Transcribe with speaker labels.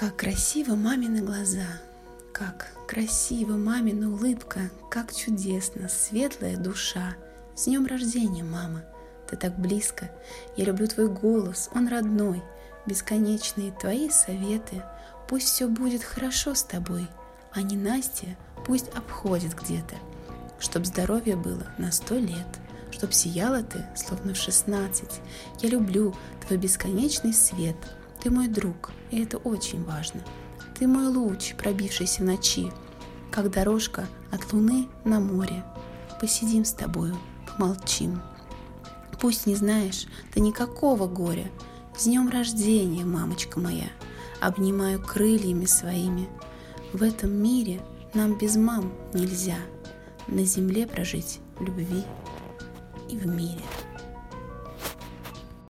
Speaker 1: Как красиво мамины глаза, как красиво мамина улыбка, как чудесно, светлая душа. С днем рождения, мама! Ты так близко. Я люблю твой голос, он родной. Бесконечные твои советы. Пусть все будет хорошо с тобой, а не Настя пусть обходит где-то. Чтоб здоровье было на сто лет, чтоб сияла ты, словно в шестнадцать. Я люблю твой бесконечный свет — ты мой друг, и это очень важно. Ты мой луч, пробившийся ночи, как дорожка от луны на море. Посидим с тобою, помолчим. Пусть не знаешь ты никакого горя. С днем рождения, мамочка моя, обнимаю крыльями своими. В этом мире нам без мам нельзя на земле прожить в любви и в мире.